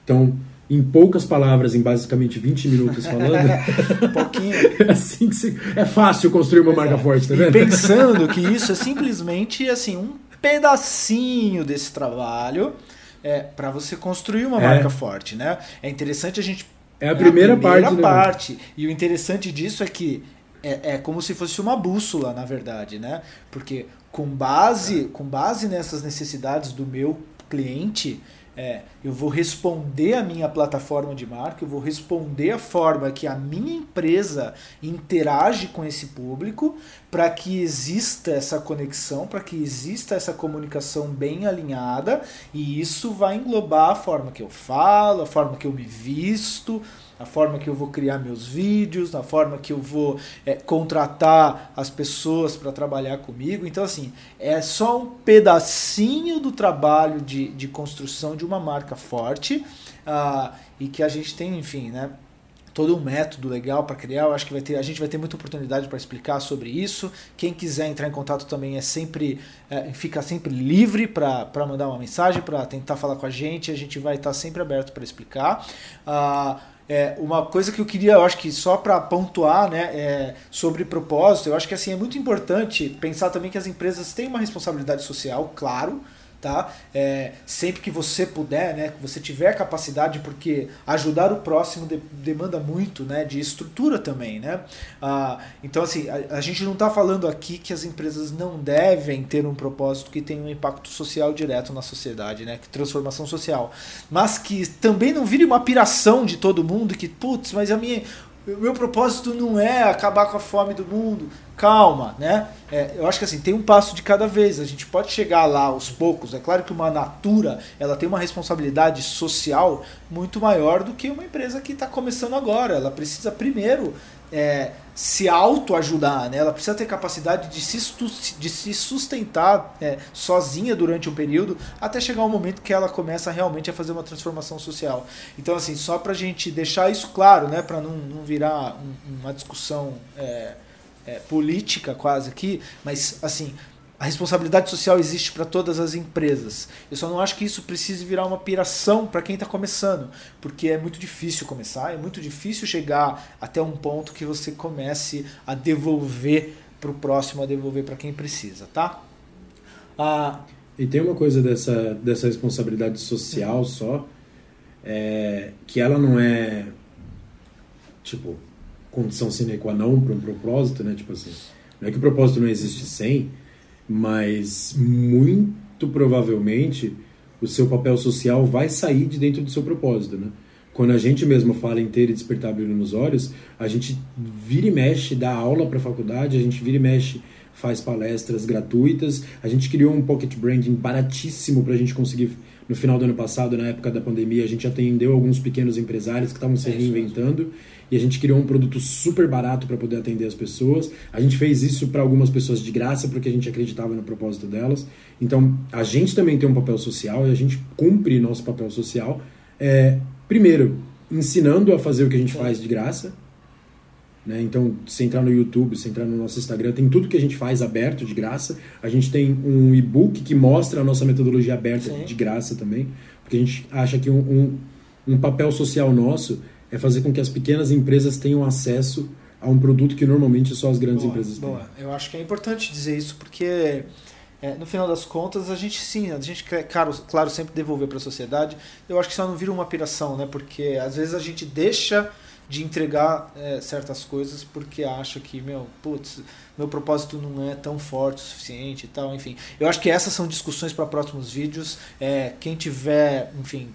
Então, em poucas palavras, em basicamente 20 minutos falando. Pouquinho. É, assim se, é fácil construir uma marca é. forte, tá vendo? E pensando que isso é simplesmente assim um pedacinho desse trabalho é, para você construir uma é. marca forte, né? É interessante a gente. É a primeira, é a primeira parte. parte. Né? E o interessante disso é que é, é como se fosse uma bússola, na verdade, né? Porque com base, com base nessas necessidades do meu cliente, é, eu vou responder a minha plataforma de marca, eu vou responder a forma que a minha empresa interage com esse público para que exista essa conexão, para que exista essa comunicação bem alinhada e isso vai englobar a forma que eu falo, a forma que eu me visto, a forma que eu vou criar meus vídeos, a forma que eu vou é, contratar as pessoas para trabalhar comigo. Então, assim, é só um pedacinho do trabalho de, de construção de uma marca forte uh, e que a gente tem, enfim, né? todo um método legal para criar. Eu acho que vai ter, a gente vai ter muita oportunidade para explicar sobre isso. Quem quiser entrar em contato também é sempre é, fica sempre livre para mandar uma mensagem, para tentar falar com a gente. A gente vai estar sempre aberto para explicar. Uh, é, uma coisa que eu queria, eu acho que só para pontuar, né, é, sobre propósito, eu acho que assim é muito importante pensar também que as empresas têm uma responsabilidade social, claro, tá? É, sempre que você puder, né, que você tiver capacidade, porque ajudar o próximo de, demanda muito, né, de estrutura também, né? Ah, então assim, a, a gente não está falando aqui que as empresas não devem ter um propósito que tenha um impacto social direto na sociedade, né, que transformação social, mas que também não vire uma piração de todo mundo que putz, mas a minha meu propósito não é acabar com a fome do mundo. Calma, né? É, eu acho que assim, tem um passo de cada vez. A gente pode chegar lá aos poucos. É claro que uma natura ela tem uma responsabilidade social muito maior do que uma empresa que está começando agora. Ela precisa primeiro é, se autoajudar, né? ela precisa ter capacidade de se, de se sustentar é, sozinha durante um período até chegar um momento que ela começa realmente a fazer uma transformação social. Então, assim, só para a gente deixar isso claro, né? para não, não virar um, uma discussão. É, é, política quase aqui, mas assim, a responsabilidade social existe para todas as empresas. Eu só não acho que isso precise virar uma piração para quem está começando, porque é muito difícil começar, é muito difícil chegar até um ponto que você comece a devolver para o próximo, a devolver para quem precisa, tá? Ah, e tem uma coisa dessa, dessa responsabilidade social só, é, que ela não é, tipo, condição sine qua non para um propósito, né? Tipo assim, não é que o propósito não existe sem, mas muito provavelmente o seu papel social vai sair de dentro do seu propósito, né? Quando a gente mesmo fala em ter e despertar brilho nos olhos, a gente vira e mexe, dá aula para a faculdade, a gente vira e mexe, faz palestras gratuitas. A gente criou um pocket branding baratíssimo para a gente conseguir, no final do ano passado, na época da pandemia, a gente atendeu alguns pequenos empresários que estavam se é reinventando e a gente criou um produto super barato para poder atender as pessoas. A gente fez isso para algumas pessoas de graça porque a gente acreditava no propósito delas. Então, a gente também tem um papel social e a gente cumpre nosso papel social. É, primeiro, ensinando a fazer o que a gente faz de graça. Né? Então, se entrar no YouTube, se entrar no nosso Instagram, tem tudo que a gente faz aberto de graça. A gente tem um e-book que mostra a nossa metodologia aberta Sim. de graça também, porque a gente acha que um, um, um papel social nosso é fazer com que as pequenas empresas tenham acesso a um produto que normalmente só as grandes boa, empresas boa. têm. Eu acho que é importante dizer isso porque é, no final das contas a gente sim, a gente quer, claro, claro sempre devolver para a sociedade. Eu acho que só não vira uma piração, né? Porque às vezes a gente deixa de entregar é, certas coisas porque acha que, meu, putz, meu propósito não é tão forte o suficiente e tal, enfim. Eu acho que essas são discussões para próximos vídeos. É, quem tiver, enfim,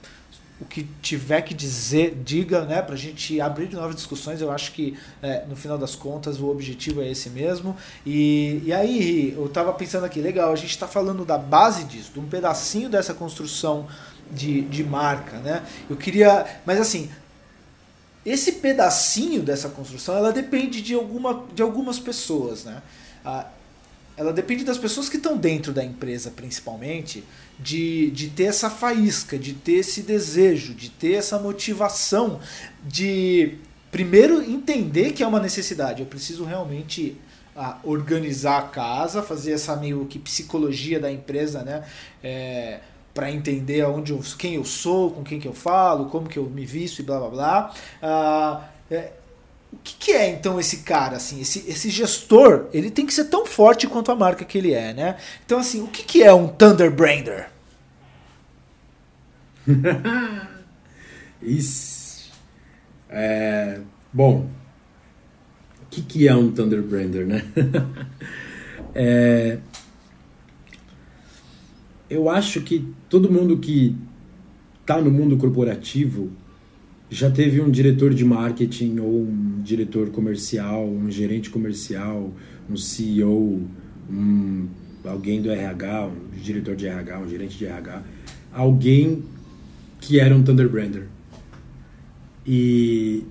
o que tiver que dizer, diga, né, para a gente abrir novas discussões. Eu acho que, é, no final das contas, o objetivo é esse mesmo. E, e aí, eu estava pensando aqui, legal, a gente está falando da base disso, de um pedacinho dessa construção de, de marca, né? Eu queria. Mas assim. Esse pedacinho dessa construção, ela depende de, alguma, de algumas pessoas, né? Ah, ela depende das pessoas que estão dentro da empresa, principalmente, de, de ter essa faísca, de ter esse desejo, de ter essa motivação, de primeiro entender que é uma necessidade. Eu preciso realmente ah, organizar a casa, fazer essa meio que psicologia da empresa, né? É, para entender aonde eu, quem eu sou, com quem que eu falo, como que eu me visto e blá blá blá. Ah, é, o que, que, é então esse cara, assim, esse, esse gestor, ele tem que ser tão forte quanto a marca que ele é, né? Então, assim, o que, que é um Thunderbrander? Isso. É, bom, o que, que é um Thunderbrander, né? é, eu acho que todo mundo que está no mundo corporativo já teve um diretor de marketing ou um diretor comercial, um gerente comercial, um CEO, um, alguém do RH, um diretor de RH, um gerente de RH, alguém que era um Thunderbrander. E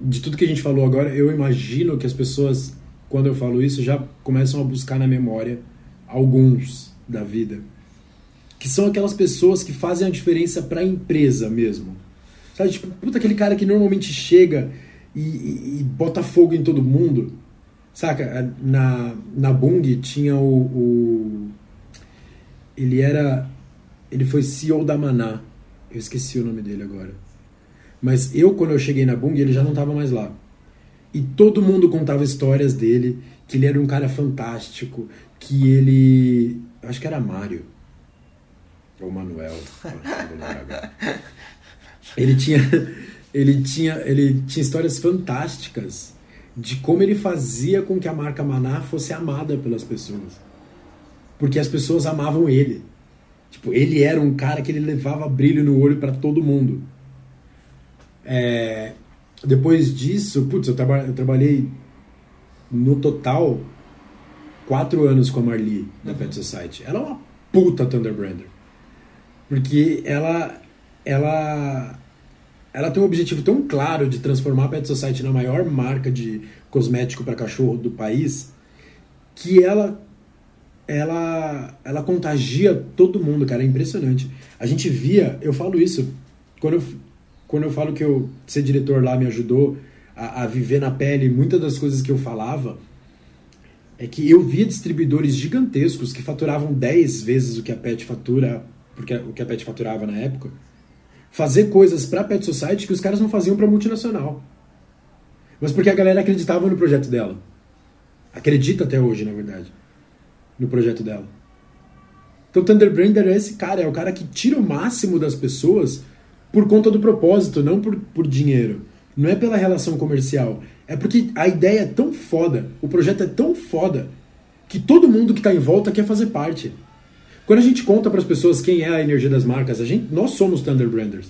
de tudo que a gente falou agora, eu imagino que as pessoas, quando eu falo isso, já começam a buscar na memória alguns da vida, que são aquelas pessoas que fazem a diferença para a empresa mesmo Sabe, tipo, puta, aquele cara que normalmente chega e, e, e bota fogo em todo mundo. Saca? Na, na Bung tinha o, o, Ele era. Ele foi CEO da Maná. Eu esqueci o nome dele agora. Mas eu, quando eu cheguei na Bung, ele já não estava mais lá. E todo mundo contava histórias dele, que ele era um cara fantástico, que ele. Acho que era Mário. Ou Manuel. Ele tinha, ele tinha, ele tinha histórias fantásticas de como ele fazia com que a marca Maná fosse amada pelas pessoas. Porque as pessoas amavam ele. Tipo, ele era um cara que ele levava brilho no olho para todo mundo. É, depois disso, putz, eu, traba, eu, trabalhei no total quatro anos com a Marli da uhum. Pet Society. Ela é uma puta Thunderbrander. Porque ela ela ela tem um objetivo tão claro de transformar a Pet Society na maior marca de cosmético para cachorro do país que ela ela ela contagia todo mundo, cara, é impressionante. A gente via, eu falo isso quando eu, quando eu falo que eu ser diretor lá me ajudou a, a viver na pele muitas das coisas que eu falava, é que eu via distribuidores gigantescos que faturavam 10 vezes o que a Pet fatura, porque o que a Pet faturava na época, fazer coisas para Pet Society que os caras não faziam para multinacional. Mas porque a galera acreditava no projeto dela. Acredita até hoje, na verdade, no projeto dela. Então, Thunderbrander é esse cara, é o cara que tira o máximo das pessoas por conta do propósito, não por, por dinheiro. Não é pela relação comercial. É porque a ideia é tão foda, o projeto é tão foda, que todo mundo que está em volta quer fazer parte. Quando a gente conta para as pessoas quem é a energia das marcas, a gente, nós somos Thunderbranders.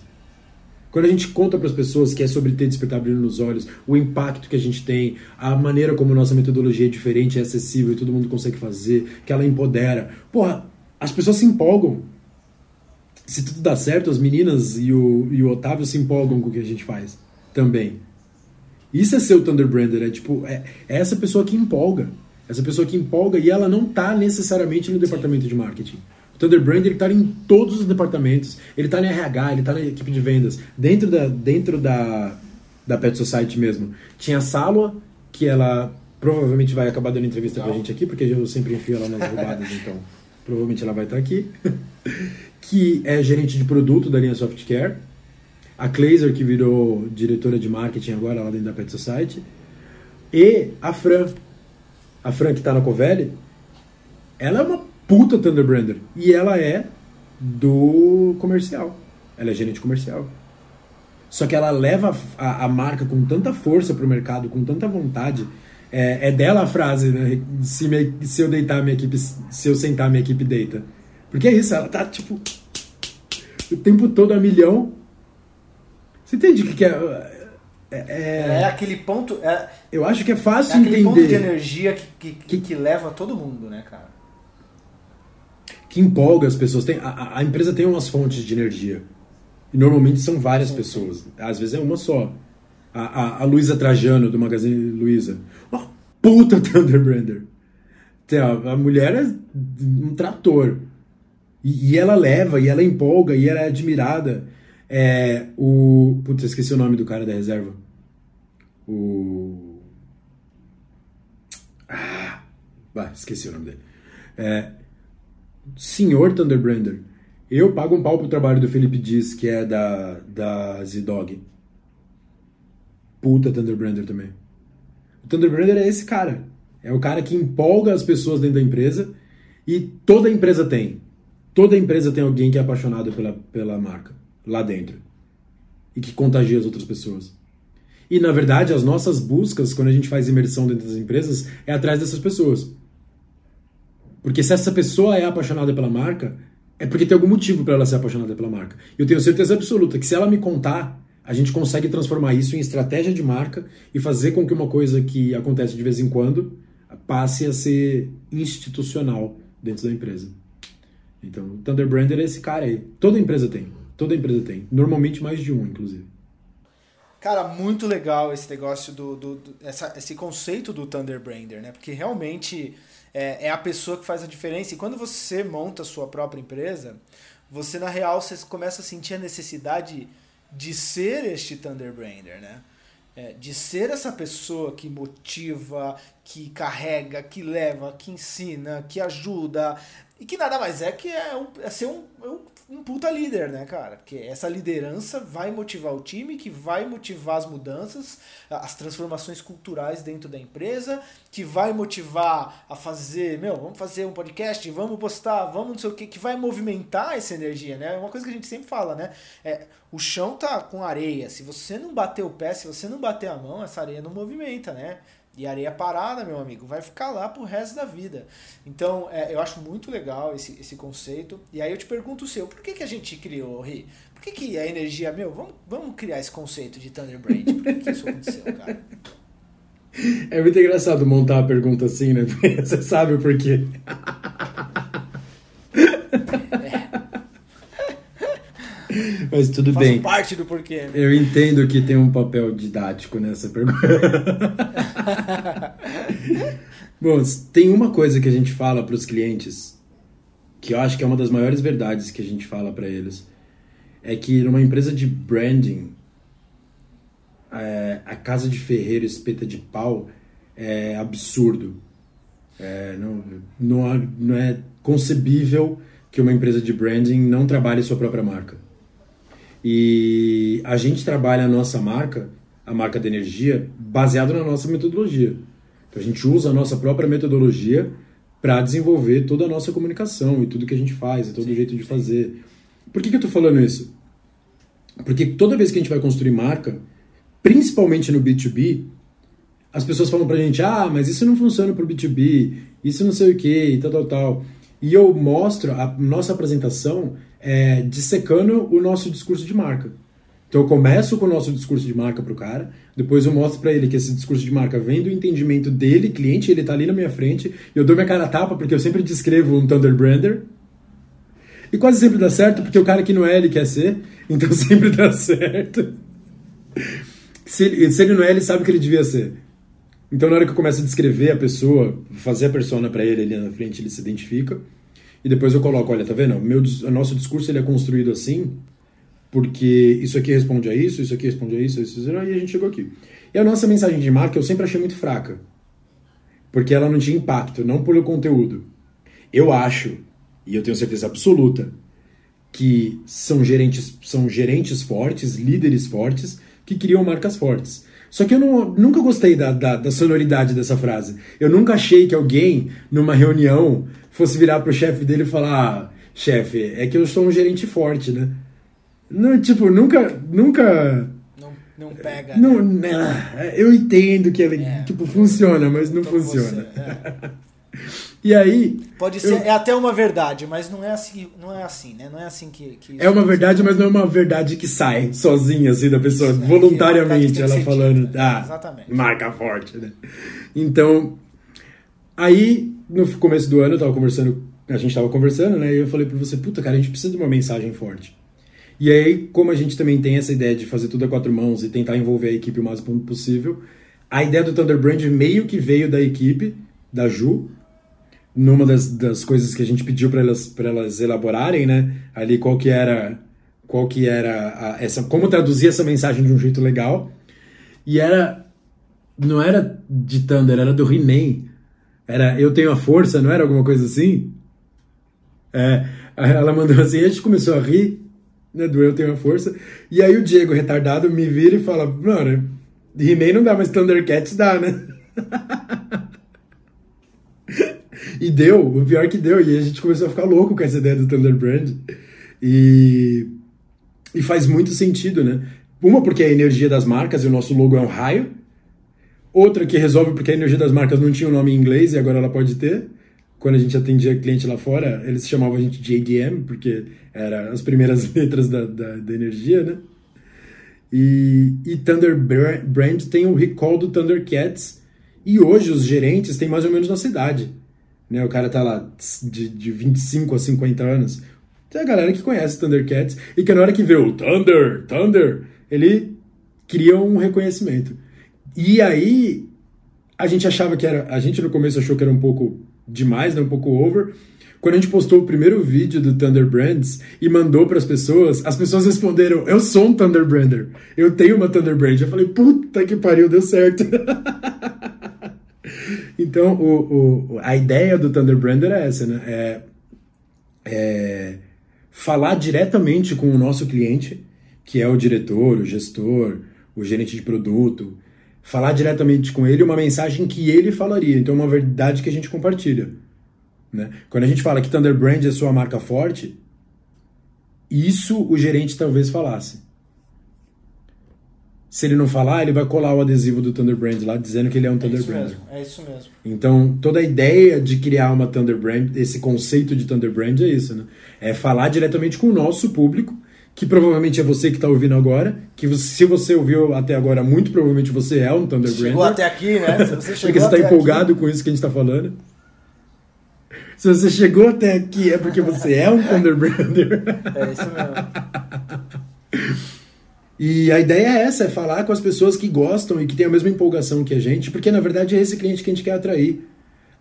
Quando a gente conta para as pessoas que é sobre ter despertar brilho nos olhos, o impacto que a gente tem, a maneira como nossa metodologia é diferente, é acessível e todo mundo consegue fazer, que ela empodera. Porra, as pessoas se empolgam. Se tudo dá certo, as meninas e o, e o Otávio se empolgam com o que a gente faz também. Isso é ser o Thunderbrander, é tipo, é, é essa pessoa que empolga. Essa pessoa que empolga e ela não está necessariamente no departamento de marketing. O Thunderbrander está em todos os departamentos. Ele está na RH, ele está na equipe de vendas. Dentro da, dentro da, da Pet Society mesmo. Tinha a Salwa, que ela provavelmente vai acabar dando entrevista Legal. pra gente aqui, porque eu sempre enfio ela nas roubadas, então provavelmente ela vai estar aqui. que é gerente de produto da linha Softcare a Kleiser, que virou diretora de marketing agora lá dentro da Pet Society, e a Fran. A Fran que está na Covelli, ela é uma puta Thunderbrander. E ela é do comercial. Ela é gerente comercial. Só que ela leva a, a marca com tanta força para o mercado, com tanta vontade. É, é dela a frase, né? Se, me, se eu deitar minha equipe, se eu sentar minha equipe deita. Porque é isso, ela tá tipo o tempo todo a milhão você entende o que, que é, é, é... é aquele ponto. É, eu acho que é fácil é aquele entender. ponto de energia que, que, que, que leva todo mundo, né, cara? Que empolga as pessoas. Tem, a, a empresa tem umas fontes de energia. E normalmente são várias sim, pessoas. Sim. Às vezes é uma só. A, a, a Luísa Trajano, do Magazine Luiza. Uma puta Thunderbrander. A, a mulher é um trator. E, e, ela leva, e ela empolga, e ela é admirada. É, o. Putz, esqueci o nome do cara da reserva. O. Ah! Bah, esqueci o nome dele. É, Senhor Thunderbrander. Eu pago um pau pro trabalho do Felipe Diz, que é da, da Z-Dog. Puta Thunderbrander também. O Thunderbrander é esse cara. É o cara que empolga as pessoas dentro da empresa e toda empresa tem. Toda empresa tem alguém que é apaixonado pela, pela marca lá dentro e que contagia as outras pessoas. E na verdade, as nossas buscas, quando a gente faz imersão dentro das empresas, é atrás dessas pessoas. Porque se essa pessoa é apaixonada pela marca, é porque tem algum motivo para ela ser apaixonada pela marca. Eu tenho certeza absoluta que se ela me contar, a gente consegue transformar isso em estratégia de marca e fazer com que uma coisa que acontece de vez em quando passe a ser institucional dentro da empresa. Então, o Thunderbrander é esse cara aí. Toda empresa tem. Toda empresa tem. Normalmente mais de um, inclusive. Cara, muito legal esse negócio do. do, do essa, esse conceito do Thunderbrander, né? Porque realmente é, é, a pessoa que faz a diferença. E quando você monta a sua própria empresa, você, na real, você começa a sentir a necessidade de ser este Thunderbrander, né? É, de ser essa pessoa que motiva, que carrega, que leva, que ensina, que ajuda, e que nada mais é que é, um, é ser um, um um puta líder, né, cara? Porque essa liderança vai motivar o time, que vai motivar as mudanças, as transformações culturais dentro da empresa, que vai motivar a fazer, meu, vamos fazer um podcast, vamos postar, vamos não sei o que, que vai movimentar essa energia, né? É uma coisa que a gente sempre fala, né? É, o chão tá com areia, se você não bater o pé, se você não bater a mão, essa areia não movimenta, né? E areia parada, meu amigo, vai ficar lá pro resto da vida. Então, é, eu acho muito legal esse, esse conceito. E aí eu te pergunto o seu, por que, que a gente criou, Ri? Por que, que a energia, meu, vamos, vamos criar esse conceito de Thunderbrain? Por que, que isso aconteceu, cara? É muito engraçado montar a pergunta assim, né? Você sabe o porquê. Mas tudo Faz bem. parte do porquê. Né? Eu entendo que tem um papel didático nessa pergunta. Bom, tem uma coisa que a gente fala para os clientes, que eu acho que é uma das maiores verdades que a gente fala para eles, é que numa empresa de branding, é, a casa de ferreiro espeta de pau é absurdo. É, não, não, não é concebível que uma empresa de branding não trabalhe sua própria marca. E a gente trabalha a nossa marca, a marca da energia, baseado na nossa metodologia. Então a gente usa a nossa própria metodologia para desenvolver toda a nossa comunicação e tudo que a gente faz, e todo o jeito de fazer. Por que, que eu estou falando isso? Porque toda vez que a gente vai construir marca, principalmente no B2B, as pessoas falam pra gente, ah, mas isso não funciona pro B2B, isso não sei o que, e tal, tal, tal. E eu mostro, a nossa apresentação é dissecando o nosso discurso de marca. Então eu começo com o nosso discurso de marca pro cara, depois eu mostro pra ele que esse discurso de marca vem do entendimento dele, cliente, ele tá ali na minha frente, e eu dou minha cara a tapa porque eu sempre descrevo um Thunder Brander. E quase sempre dá certo, porque o cara que não é, ele quer ser, então sempre dá certo. Se ele, se ele não é, ele sabe o que ele devia ser. Então, na hora que eu começo a descrever a pessoa, fazer a persona para ele ali na frente, ele se identifica. E depois eu coloco, olha, tá vendo? Meu, o nosso discurso ele é construído assim, porque isso aqui responde a isso, isso aqui responde a isso, isso, isso, e a gente chegou aqui. E a nossa mensagem de marca eu sempre achei muito fraca. Porque ela não tinha impacto, não pelo conteúdo. Eu acho, e eu tenho certeza absoluta, que são gerentes, são gerentes fortes, líderes fortes, que criam marcas fortes. Só que eu não- nunca gostei da, da, da sonoridade dessa frase. Eu nunca achei que alguém, numa reunião, fosse virar pro chefe dele e falar: ah, chefe, é que eu sou um gerente forte, né? Não, tipo, nunca, nunca. Não, não pega. Não, né? né, eu entendo que ele, É. tipo, funciona, mas não funciona. você- é. E aí, Pode ser, é até uma verdade, mas não é assim, não é assim, né? Não é assim que. que É uma verdade, mas não é uma verdade que sai sozinha, assim, da pessoa, É, que é voluntariamente, tem ela falando, dita, né? ah, Exatamente. marca forte, né? Então, aí, no começo do ano, eu tava conversando, a gente tava conversando, né, e eu falei pra você, puta, cara, a gente precisa de uma mensagem forte. E aí, como a gente também tem essa ideia de fazer tudo a quatro mãos e tentar envolver a equipe o mais possível, a ideia do Thunder Brand meio que veio da equipe, da Ju, numa das, das coisas que a gente pediu para elas elas elaborarem, né? Ali qual que era qual que era a- essa como traduzir essa mensagem de um jeito legal. E era não era de Thunder, era do He-Man. Era eu tenho a força, não era alguma coisa assim? É, ela mandou assim, a gente começou a rir, né, do eu tenho a força. E aí o Diego retardado me vira e fala: "Mano, He-Man não dá, mas Thundercats dá, né?" E deu, o pior que deu, e a gente começou a ficar louco com essa ideia do Thunder Brand. E, e faz muito sentido, né? Uma, porque é a energia das marcas e o nosso logo é um raio. Outra, que resolve porque a energia das marcas não tinha o nome em inglês e agora ela pode ter. Quando a gente atendia cliente lá fora, eles chamavam a gente de ADM, porque eram as primeiras letras da, da, da energia, né? E, e Thunder Bra- Brand tem o recall do Thundercats. E hoje os gerentes têm mais ou menos nossa idade. Né? O cara tá lá de, de 25 a 50 anos. Tem a galera que conhece Thundercats e que na hora que vê o Thunder, Thunder, ele cria um reconhecimento. E aí a gente achava que era. A gente no começo achou que era um pouco demais, né? um pouco over. Quando a gente postou o primeiro vídeo do Thunder Brands e mandou para as pessoas, as pessoas responderam: Eu sou um Thunder Brander. Eu tenho uma Thunder Brand. Eu falei: Puta que pariu, deu certo. então, o, o, a ideia do Thunder Brander é essa, né? É, é falar diretamente com o nosso cliente, que é o diretor, o gestor, o gerente de produto, falar diretamente com ele uma mensagem que ele falaria. Então, uma verdade que a gente compartilha. Né? Quando a gente fala que Thunder Brand é sua marca forte, isso o gerente talvez falasse. Se ele não falar, ele vai colar o adesivo do Thunder Brand lá dizendo que ele é um É Thunder Brand. mesmo, é isso mesmo. Então, toda a ideia de criar uma Thunder Brand, esse conceito de Thunder Brand é isso, né? É falar diretamente com o nosso público, que provavelmente é você que está ouvindo agora, que você- se você ouviu até agora, muito provavelmente você é um Thunder. Chegou até aqui, né? Se você chegou Porque você está empolgado com isso que a gente está falando. Se você chegou até aqui, é porque você é um Thunder Brander. Aqui, é isso mesmo. E a ideia é essa, é falar com as pessoas que gostam e que têm a mesma empolgação que a gente, porque na verdade é esse cliente que a gente quer atrair.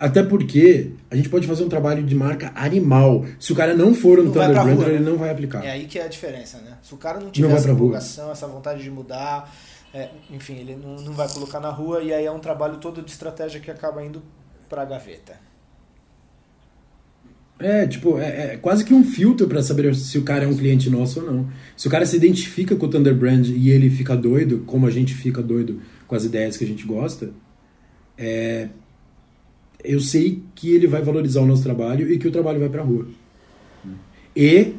Até porque a gente pode fazer um trabalho de marca animal. Se o cara não for um Não Thunder pra rua, Brander, né? ele não vai aplicar. É aí que é a diferença, né? Se o cara não Não tiver vai essa empolgação, essa vontade de mudar, é, enfim, ele não, não vai colocar na rua e aí é um trabalho todo de estratégia que acaba indo para a gaveta. É, tipo, é, é quase que um filtro para saber se o cara é um cliente nosso ou não. Se o cara se identifica com o Thunder Brand e ele fica doido, como a gente fica doido com as ideias que a gente gosta, é, eu sei que ele vai valorizar o nosso trabalho e que o trabalho vai para rua. E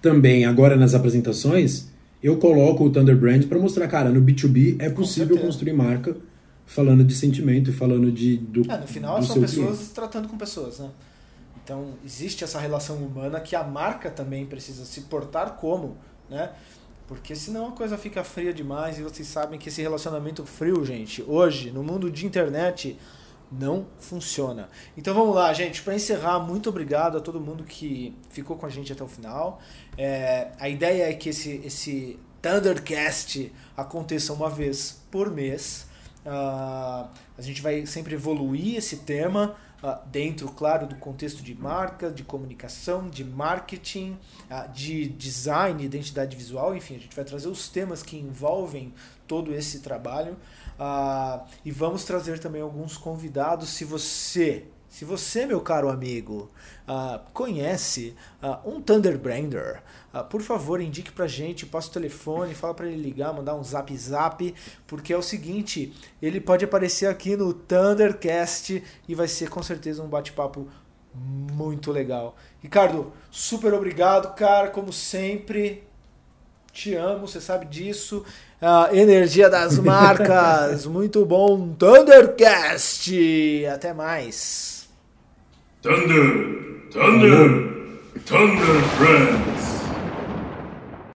também, agora nas apresentações, eu coloco o Thunder Brand para mostrar, cara, no B2B é possível construir marca falando de sentimento e falando de do é, no final são pessoas cliente. tratando com pessoas, né? Então, existe essa relação humana que a marca também precisa se portar como, né? Porque senão a coisa fica fria demais e vocês sabem que esse relacionamento frio, gente, hoje, no mundo de internet, não funciona. Então vamos lá, gente. Para encerrar, muito obrigado a todo mundo que ficou com a gente até o final. É, a ideia é que esse, esse Thundercast aconteça uma vez por mês. Uh, a gente vai sempre evoluir esse tema uh, dentro, claro, do contexto de marca, de comunicação, de marketing, uh, de design, identidade visual, enfim, a gente vai trazer os temas que envolvem todo esse trabalho. Uh, e vamos trazer também alguns convidados. Se você, se você, meu caro amigo, uh, conhece uh, um Thunderbrander, por favor, indique pra gente, passa o telefone, fala para ele ligar, mandar um zap zap, porque é o seguinte, ele pode aparecer aqui no Thundercast e vai ser com certeza um bate-papo muito legal. Ricardo, super obrigado, cara, como sempre. Te amo, você sabe disso. Uh, energia das marcas, muito bom. Thundercast, até mais. Thunder, Thunder, Thunder Friends.